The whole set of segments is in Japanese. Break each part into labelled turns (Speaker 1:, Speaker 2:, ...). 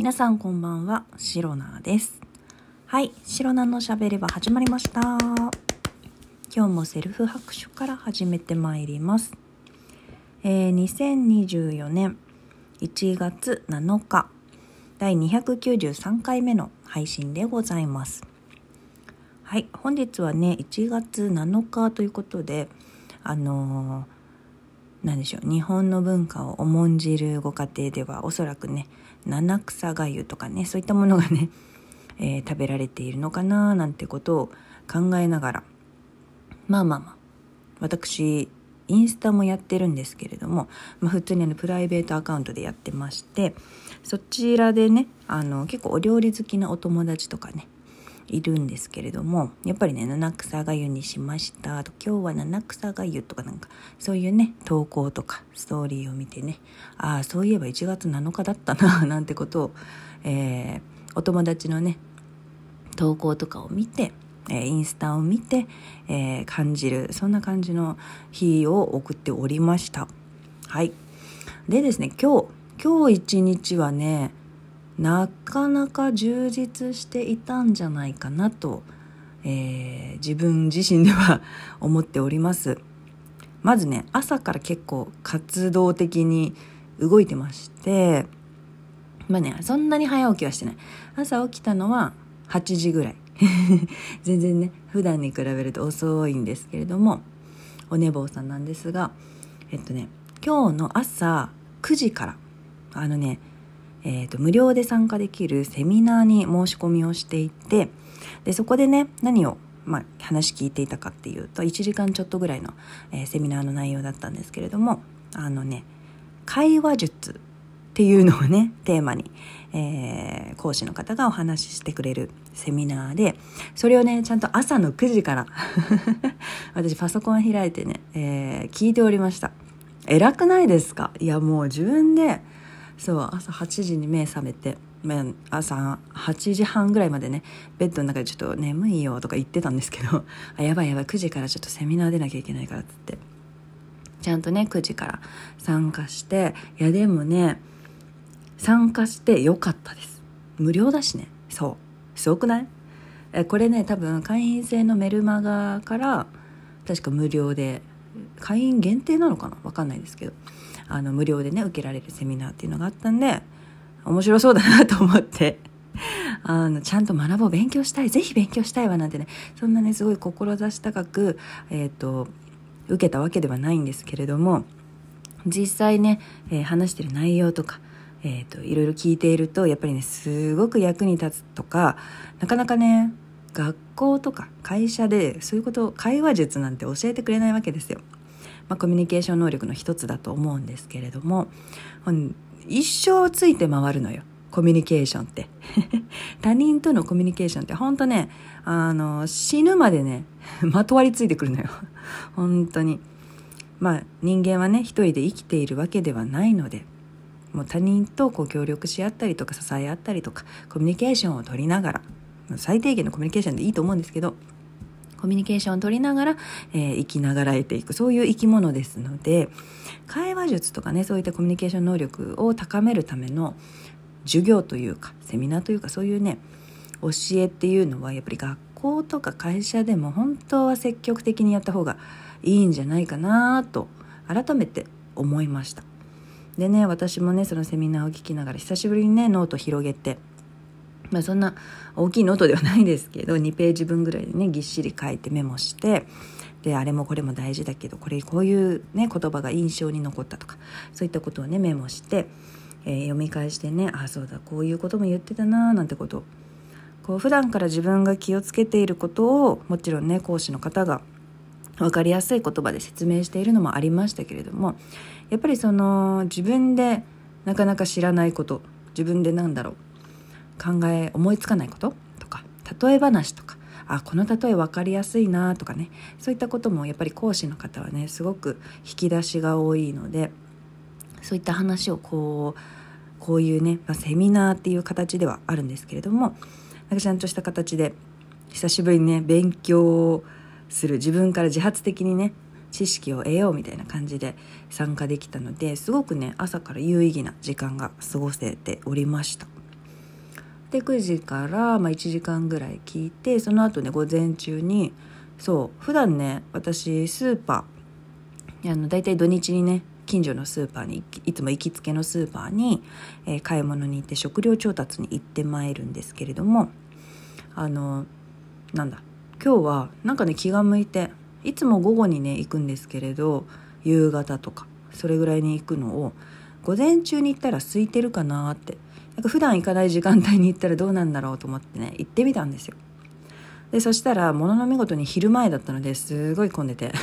Speaker 1: 皆さんこんばんは、シロナです。はい、シロナのしゃべり場始まりました。今日もセルフ拍手から始めてまいります。えー、2024年1月7日、第293回目の配信でございます。はい、本日はね、1月7日ということで、あのーなんでしょう日本の文化を重んじるご家庭ではおそらくね七草がゆとかねそういったものがね、えー食べられているのかななんてことを考えながら。まあまあまあ。私インスタもやってるんですけれども、まあ、普通にあのプライベートアカウントでやってましてそちらでねあの結構お料理好きなお友達とかねいるんですけれどもやっぱりね七草がゆにしましたと今日は七草がゆとかなんかそういうね投稿とかストーリーを見てねああそういえば1月7日だったな なんてことを、えーお友達のね投稿とかを見て、えインスタを見て、えー感じるそんな感じの日を送っておりました。はい。でですね今日今日一日はねなかなか充実していたんじゃないかなと、えー自分自身では思っております。まずね朝から結構活動的に動いてましてまあねそんなに早起きはしてない。朝起きたのは8時ぐらい。全然ね普段に比べると遅いんですけれどもお寝坊さんなんですがえっとね今日の朝9時からあのねえー、と無料で参加できるセミナーに申し込みをしていてでそこでね何を、まあ、話聞いていたかっていうと1時間ちょっとぐらいの、えーセミナーの内容だったんですけれどもあのね会話術っていうのをね テーマに、えー講師の方がお話ししてくれるセミナーでそれをねちゃんと朝の9時から 私パソコン開いてね、えー聞いておりました。偉くないですか？いやもう自分でそう朝8時に目覚めて、ま、朝8時半ぐらいまでねベッドの中でちょっと眠いよとか言ってたんですけど あやばいやばい9時からちょっとセミナー出なきゃいけないからっつって。ちゃんとね9時から参加していやでもね参加してよかったです。無料だしね。そう。すごくない？えこれね多分会員制のメルマガから確か無料で会員限定なのかな？わかんないですけど。あの無料でね受けられるセミナーっていうのがあったんで面白そうだなと思って。あのちゃんと学ぼう勉強したい。ぜひ勉強したいわなんてね。そんなねすごい志高く、えー、と受けたわけではないんですけれども実際ね、えー話してる内容とか、えー、といろいろ聞いているとやっぱりねすごく役に立つとかなかなかね学校とか会社でそういうこと会話術なんて教えてくれないわけですよ。まあ、コミュニケーション能力の一つだと思うんですけれども一生ついて回るのよ。コミュニケーションって。他人とのコミュニケーションって本当ねあの死ぬまでね まとわりついてくるのよ。本当に。まあ人間はね一人で生きているわけではないのでもう他人とこう協力し合ったりとか支え合ったりとかコミュニケーションを取りながら最低限のコミュニケーションでいいと思うんですけどコミュニケーションを取りながら、えー生きながらえていくそういう生き物ですので会話術とかねそういったコミュニケーション能力を高めるための授業というかセミナーというかそういうね教えっていうのはやっぱり学校とか会社でも本当は積極的にやった方がいいんじゃないかなと改めて思いました。でね私もねそのセミナーを聞きながら久しぶりにねノート広げてまあそんな大きいノートではないですけど2ページ分ぐらいでねぎっしり書いてメモしてであれもこれも大事だけどこれこういうね言葉が印象に残ったとかそういったことをねメモして、えー読み返してねああそうだこういうことも言ってたななんてことこう普段から自分が気をつけていることをもちろんね講師の方が分かりやすい言葉で説明しているのもありましたけれどもやっぱりその自分でなかなか知らないこと自分でなんだろう考え思いつかないこととか例え話とかあこの例え分かりやすいなとかねそういったこともやっぱり講師の方はねすごく引き出しが多いのでそういった話をこうこういうね、まあ、セミナーっていう形ではあるんですけれどもなんかちゃんとした形で久しぶりにね勉強する自分から自発的にね知識を得ようみたいな感じで参加できたのですごくね朝から有意義な時間が過ごせておりました。で9時から、まあ、1時間ぐらい聞いてその後ね午前中にそう普段ね私スーパーあの大体土日にね近所のスーパーにいつも行きつけのスーパーに、えー、買い物に行って食料調達に行ってまいるんですけれどもあのなんだ今日はなんかね気が向いていつも午後にね行くんですけれど夕方とかそれぐらいに行くのを午前中に行ったら空いてるかなってなんか普段行かない時間帯に行ったらどうなんだろうと思ってね行ってみたんですよ。でそしたらものの見事に昼前だったのですごい混んでて。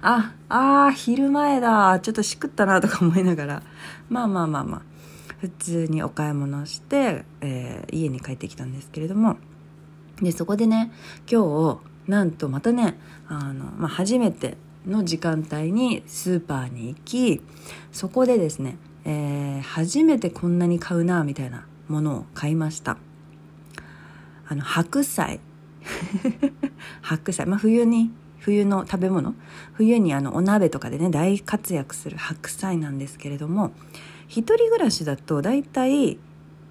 Speaker 1: ああ昼前だちょっとしくったなとか思いながら。まあまあまあまあ。普通にお買い物して、えー、家に帰ってきたんですけれども。でそこでね今日なんとまたねあの、まあ、初めての時間帯にスーパーに行きそこでですね、えー、初めてこんなに買うなみたいなものを買いました。あの白菜。白菜。まあ冬に冬の食べ物。冬にあのお鍋とかでね大活躍する白菜なんですけれども一人暮らしだと大体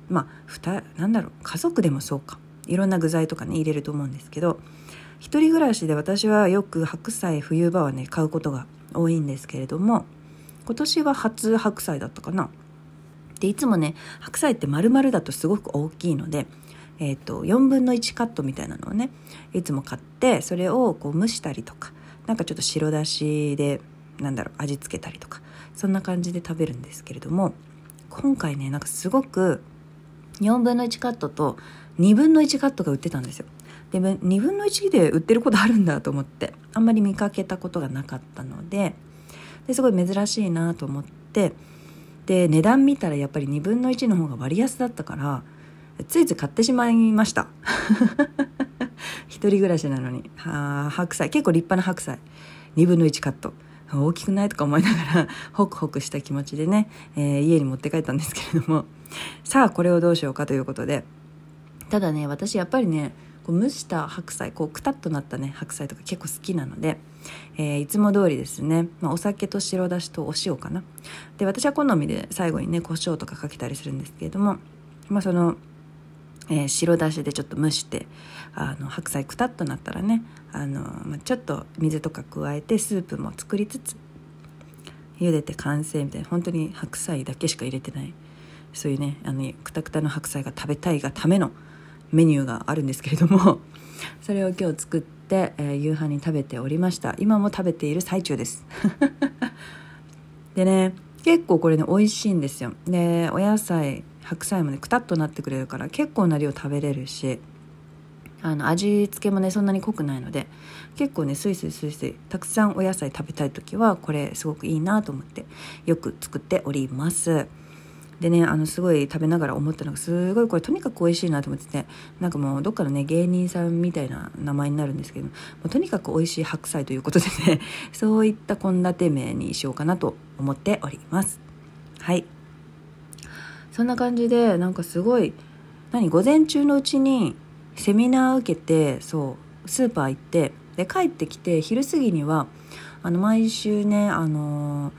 Speaker 1: まあふたなんだろう家族でもそうか。いろんな具材とかね入れると思うんですけど一人暮らしで私はよく白菜冬場はね買うことが多いんですけれども今年は初白菜だったかな。でいつもね白菜って丸々だとすごく大きいのでえーと、4分の1カットみたいなのをねいつも買ってそれをこう蒸したりとかなんかちょっと白だしでなんだろう味付けたりとかそんな感じで食べるんですけれども今回ねなんかすごく4分の1カットと2分の1カットが売ってたんですよ。で2分の1で売ってることあるんだと思ってあんまり見かけたことがなかったのでですごい珍しいなと思ってで値段見たらやっぱり2分の1の方が割安だったからついつい買ってしまいました。一人暮らしなのに。は白菜。結構立派な白菜。2分の1カット。大きくないとか思いながらホクホクした気持ちでね、えー、家に持って帰ったんですけれども。さあこれをどうしようかということで。ただね私やっぱりねこう蒸した白菜こうくたっとなったね白菜とか結構好きなので、えー、いつも通りですね、まあ、お酒と白だしとお塩かな。で私は好みで最後にね胡椒とかかけたりするんですけれどもまあそのえー、白だしでちょっと蒸してあの白菜くたっとなったらねあの、まあ、ちょっと水とか加えてスープも作りつつ茹でて完成みたいな本当に白菜だけしか入れてないそういうねあのくたくたの白菜が食べたいがためのメニューがあるんですけれども それを今日作って、えー、夕飯に食べておりました。今も食べている最中です。でね結構これね美味しいんですよ。でお野菜白菜もねくたっとなってくれるから結構な量食べれるしあの味付けもねそんなに濃くないので結構ねスイスイスイスイたくさんお野菜食べたい時はこれすごくいいなと思ってよく作っております。でねあのすごい食べながら思ったのがすごいこれとにかく美味しいなと思っててなんかもうどっかのね芸人さんみたいな名前になるんですけどもうとにかく美味しい白菜ということでね そういった献立名にしようかなと思っております。はい。そんな感じでなんかすごい何午前中のうちにセミナー受けてそうスーパー行ってで帰ってきて昼過ぎにはあの毎週ねあの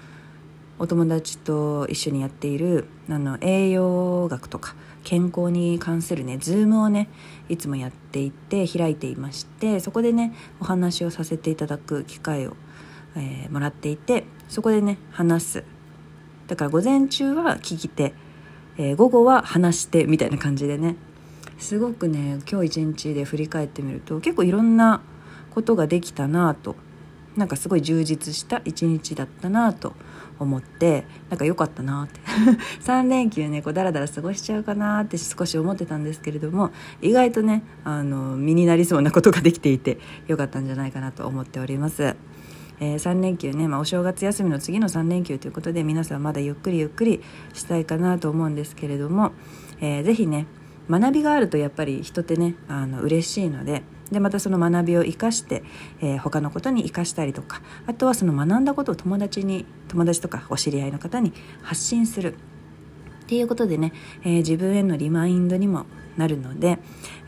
Speaker 1: お友達と一緒にやっているあの栄養学とか健康に関するねズームをねいつもやっていて開いていましてそこでねお話をさせていただく機会を、えー、もらっていてそこでね話す。だから午前中は聞き手えー、午後は話してみたいな感じでね。すごくね今日一日で振り返ってみると結構いろんなことができたなとなんかすごい充実した一日だったなと思ってなんか良かったなって 3連休ねこうダラダラ過ごしちゃうかなって少し思ってたんですけれども意外とねあの身になりそうなことができていて良かったんじゃないかなと思っております。えー、3連休ね、まあ、お正月休みの次の3連休ということで皆さんまだゆっくりゆっくりしたいかなと思うんですけれども、えー、ぜひね学びがあるとやっぱり人ってねあの嬉しいのででまたその学びを生かして、えー、他のことに生かしたりとかあとはその学んだことを友達に友達とかお知り合いの方に発信するっていうことでね、えー、自分へのリマインドにもなるので、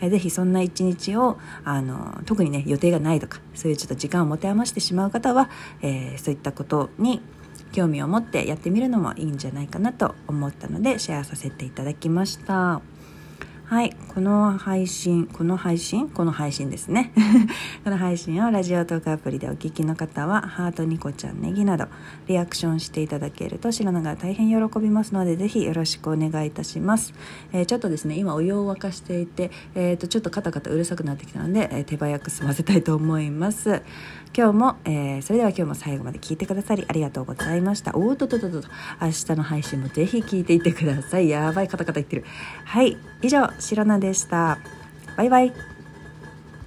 Speaker 1: えー、ぜひそんな一日をあの特にね予定がないとかそういうちょっと時間を持て余してしまう方は、えー、そういったことに興味を持ってやってみるのもいいんじゃないかなと思ったのでシェアさせていただきました。はいこの配信この配信？この配信ですね。この配信をラジオトークアプリでお聞きの方はハートニコちゃんネギなどリアクションしていただけると白菜が大変喜びますのでぜひよろしくお願いいたします、えー、ちょっとですね今お湯を沸かしていて、えー、とちょっとカタカタうるさくなってきたので、えー、手早く済ませたいと思います。今日も、え、それでは今日も最後まで聞いてくださりありがとうございました。おーととととと。明日の配信もぜひ聞いていってください。やばいカタカタ言ってる。はい以上。白菜でした。バイバイ。